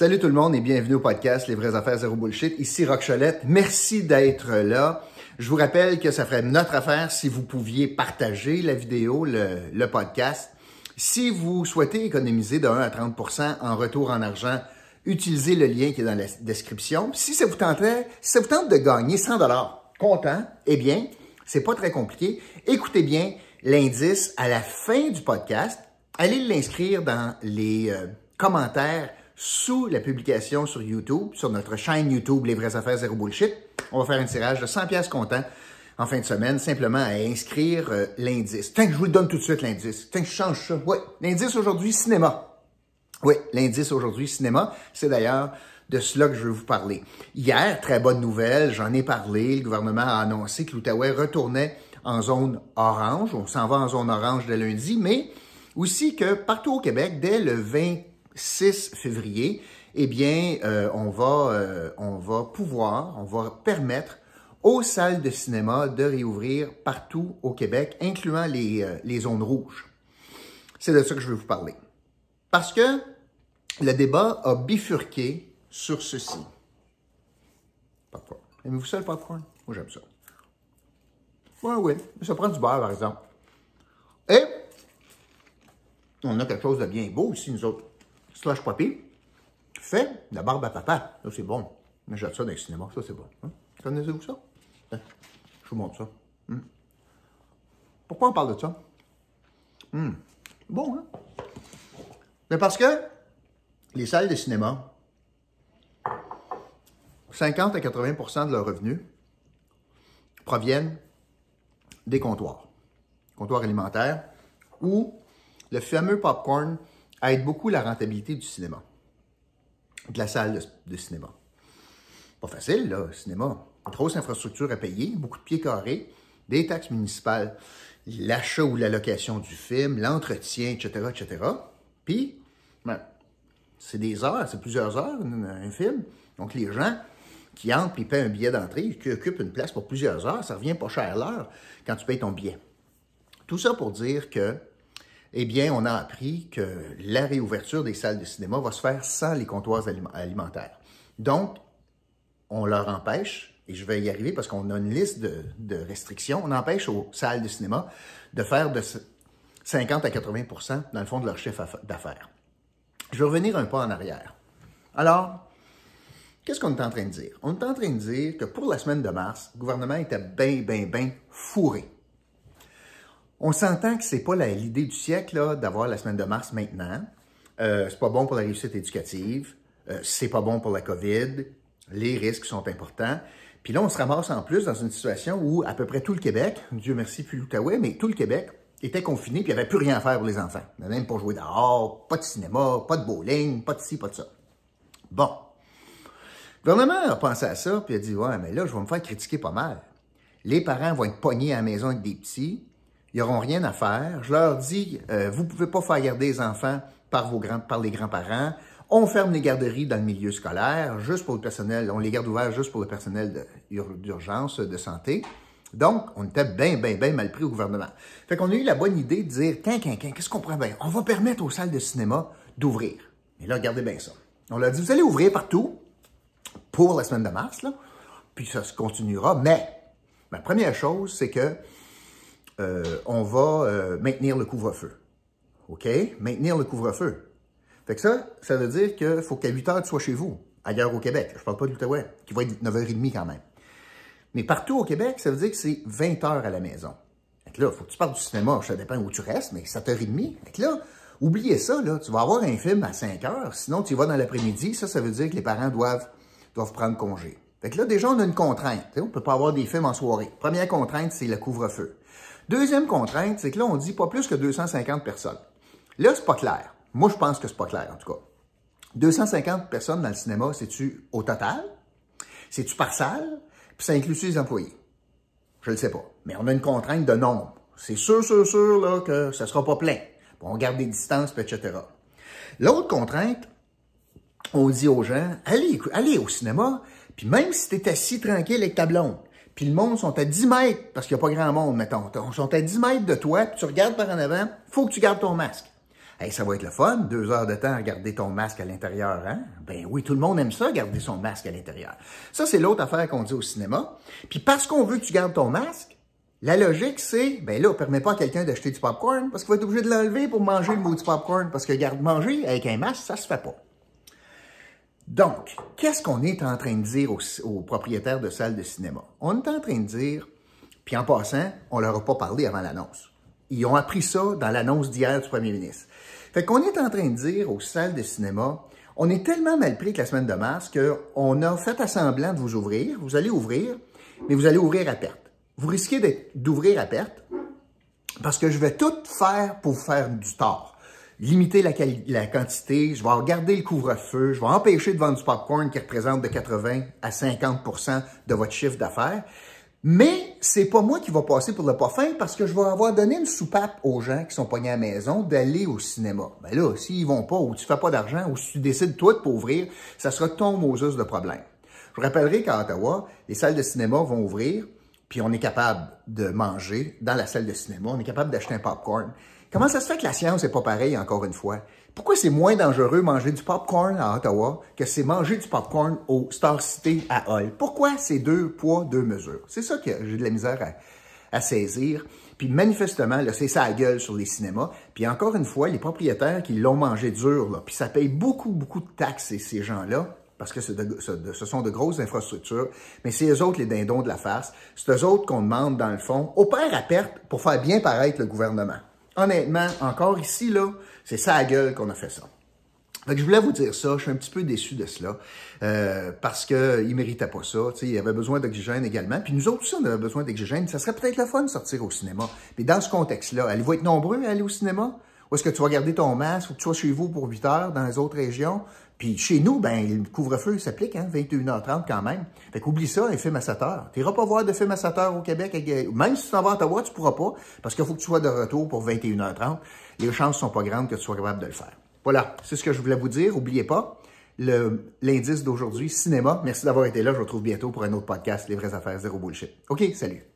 Salut tout le monde et bienvenue au podcast Les vraies affaires zéro bullshit. Ici Rock Cholette. Merci d'être là. Je vous rappelle que ça ferait notre affaire si vous pouviez partager la vidéo, le, podcast. Si vous souhaitez économiser de 1 à 30% en retour en argent, utilisez le lien qui est dans la description. Si ça vous tenterait, si ça vous tente de gagner 100 dollars, content, eh bien, c'est pas très compliqué. Écoutez bien l'indice à la fin du podcast. Allez l'inscrire dans les euh, commentaires sous la publication sur YouTube, sur notre chaîne YouTube Les vraies affaires zéro bullshit. On va faire un tirage de 100 pièces comptant en fin de semaine, simplement à inscrire euh, l'indice. Que je vous le donne tout de suite, l'indice. Que je change ça. Oui, l'indice aujourd'hui, cinéma. Oui, l'indice aujourd'hui, cinéma. C'est d'ailleurs de cela que je veux vous parler. Hier, très bonne nouvelle, j'en ai parlé. Le gouvernement a annoncé que l'Outaouais retournait en zone orange. On s'en va en zone orange dès lundi, mais aussi que partout au Québec, dès le 26 février, eh bien, euh, on, va, euh, on va pouvoir, on va permettre aux salles de cinéma de réouvrir partout au Québec, incluant les, euh, les zones rouges. C'est de ça que je veux vous parler. Parce que le débat a bifurqué sur ceci. Popcorn. Aimez-vous ça le popcorn? Moi, j'aime ça. Oui, oui. Ça prend du beurre, par exemple. Et on a quelque chose de bien beau ici, nous autres. Slush Poppy fait la barbe à papa. Ça, c'est bon. J'aime ça dans le cinéma. Ça, c'est bon. Hein? Connaissez-vous ça? Hein? Je vous montre ça. Hum. Pourquoi on parle de ça? Hum. Bon, hein? Mais parce que les salles de cinéma, 50 à 80% de leurs revenus proviennent des comptoirs, comptoirs alimentaires, où le fameux popcorn aide beaucoup la rentabilité du cinéma, de la salle de, cinéma. Pas facile, là, le cinéma. Grosse infrastructure à payer, beaucoup de pieds carrés, des taxes municipales, l'achat ou la location du film, l'entretien, etc., etc. Puis, ben, c'est des heures, c'est plusieurs heures, un film. Donc, les gens qui entrent et paient un billet d'entrée, qui occupent une place pour plusieurs heures, ça revient pas cher l'heure quand tu payes ton billet. Tout ça pour dire que, eh bien, on a appris que la réouverture des salles de cinéma va se faire sans les comptoirs alimentaires. Donc, on leur empêche, et je vais y arriver parce qu'on a une liste de, restrictions, on empêche aux salles de cinéma de faire de 50 à 80% dans le fond de leur chiffre d'affaires. Je vais revenir un pas en arrière. Alors, qu'est-ce qu'on est en train de dire? On est en train de dire que pour la semaine de mars, le gouvernement était bien, bien, bien fourré. On s'entend que c'est pas l'idée du siècle d'avoir la semaine de mars maintenant. Euh, c'est pas bon pour la réussite éducative. Euh, c'est pas bon pour la COVID les risques sont importants. Puis là, on se ramasse en plus dans une situation où à peu près tout le Québec, Dieu merci, plus l'Outaouais, mais tout le Québec était confiné, puis il n'y avait plus rien à faire pour les enfants. Même pas jouer dehors, pas de cinéma, pas de bowling, pas de ci, pas de ça. Bon. Le gouvernement a pensé à ça, puis a dit, ouais, mais là, je vais me faire critiquer pas mal. Les parents vont être pognés à la maison avec des petits, ils n'auront rien à faire. Je leur dis, euh, vous ne pouvez pas faire garder les enfants par, vos grands, par les grands-parents. On ferme les garderies dans le milieu scolaire, juste pour le personnel, on les garde ouvertes juste pour le personnel d'urgence, de, santé. Donc, on était bien, bien, bien mal pris au gouvernement. Fait qu'on a eu la bonne idée de dire, qu'est-ce qu'on pourrait bien? On va permettre aux salles de cinéma d'ouvrir. Et là, regardez bien ça. On leur dit, vous allez ouvrir partout pour la semaine de mars, là, puis ça se continuera, mais la première chose, c'est que euh, on va euh, maintenir le couvre-feu. OK? Maintenir le couvre-feu. Fait que ça, ça veut dire qu'il faut qu'à 8 heures, tu sois chez vous, ailleurs au Québec. Je parle pas de l'Outaouais, qui va être 9h30 quand même. Mais partout au Québec, ça veut dire que c'est 20 heures à la maison. Fait que là, faut que tu partes du cinéma, ça dépend où tu restes, mais 7h30. Fait là, oubliez ça, là, tu vas avoir un film à 5 heures, sinon tu y vas dans l'après-midi, ça, ça veut dire que les parents doivent, doivent prendre congé. Fait que là, déjà, on a une contrainte. On ne peut pas avoir des films en soirée. Première contrainte, c'est le couvre-feu. Deuxième contrainte, c'est que là, on dit pas plus que 250 personnes. Là, c'est pas clair. Moi, je pense que c'est pas clair, en tout cas. 250 personnes dans le cinéma, c'est-tu au total? C'est-tu par salle? Puis ça inclut les employés? Je ne le sais pas. Mais on a une contrainte de nombre. C'est sûr, sûr, sûr là, que ça ne sera pas plein. on garde des distances, etc. L'autre contrainte, on dit aux gens, allez, allez au cinéma, puis même si tu es assis tranquille avec ta puis le monde sont à 10 mètres, parce qu'il n'y a pas grand monde, mettons, ils sont à 10 mètres de toi, puis tu regardes par en avant, faut que tu gardes ton masque. Hey, ça va être le fun, deux heures de temps à garder ton masque à l'intérieur, hein? Ben oui, tout le monde aime ça, garder son masque à l'intérieur. Ça, c'est l'autre affaire qu'on dit au cinéma. Puis parce qu'on veut que tu gardes ton masque, la logique, c'est, ben là, on permet pas à quelqu'un d'acheter du popcorn parce qu'il va être obligé de l'enlever pour manger le mot du popcorn parce que garde manger avec un masque, ça se fait pas. Donc, qu'est-ce qu'on est en train de dire aux, propriétaires de salles de cinéma? On est en train de dire, puis en passant, on leur a pas parlé avant l'annonce. Ils ont appris ça dans l'annonce d'hier du premier ministre. Fait qu'on est en train de dire aux salles de cinéma, on est tellement mal pris que la semaine de mars qu'on a fait assemblant de vous ouvrir. Vous allez ouvrir, mais vous allez ouvrir à perte. Vous risquez d'ouvrir à perte parce que je vais tout faire pour faire du tort. Limiter la, la quantité, je vais regarder le couvre-feu, je vais empêcher de vendre du popcorn qui représente de 80 à 50% de votre chiffre d'affaires. Mais c'est pas moi qui va passer pour le pas fin parce que je vais avoir donné une soupape aux gens qui sont pognés à la maison d'aller au cinéma. Ben là, s'ils vont pas ou tu fais pas d'argent ou si tu décides toi de pas ouvrir, ça sera ton Moses de problème. Je rappellerai qu'à Ottawa, les salles de cinéma vont ouvrir, puis on est capable de manger dans la salle de cinéma, on est capable d'acheter un popcorn. Comment ça se fait que la science n'est pas pareille encore une fois? Pourquoi c'est moins dangereux manger du popcorn à Ottawa que c'est manger du popcorn au Star City à Hull? Pourquoi c'est deux poids, deux mesures? C'est ça que j'ai de la misère à, saisir. Puis manifestement, là, c'est ça à gueule sur les cinémas. Puis encore une fois, les propriétaires qui l'ont mangé dur, là, puis ça paye beaucoup, beaucoup de taxes, ces gens-là, parce que ce sont de grosses infrastructures, mais c'est eux autres les dindons de la face. C'est eux autres qu'on demande, dans le fond, au père à perte pour faire bien paraître le gouvernement honnêtement, encore ici, là, c'est ça à gueule qu'on a fait ça. Donc, je voulais vous dire ça, je suis un petit peu déçu de cela, euh, parce qu'il ne méritait pas ça. il avait besoin d'oxygène également. Puis nous autres aussi, on avait besoin d'oxygène. Ça serait peut-être le fun de sortir au cinéma. Mais dans ce contexte-là, allez-vous être nombreux à aller au cinéma? Ou est-ce que tu vas garder ton masque ou que tu sois chez vous pour 8 heures dans les autres régions? Puis chez nous, ben, le couvre-feu s'applique, hein, 21h30 quand même. Fait qu'oublie ça, un film à 7 heures. Tu pas voir de film à 7 heures au Québec. Même si tu t'en vas à Ottawa, tu pourras pas, parce qu'il faut que tu sois de retour pour 21h30. Les chances sont pas grandes que tu sois capable de le faire. Voilà, c'est ce que je voulais vous dire. N'oubliez pas, l'indice d'aujourd'hui, cinéma. Merci d'avoir été là. Je vous retrouve bientôt pour un autre podcast, Les vraies affaires, zéro bullshit. OK, salut.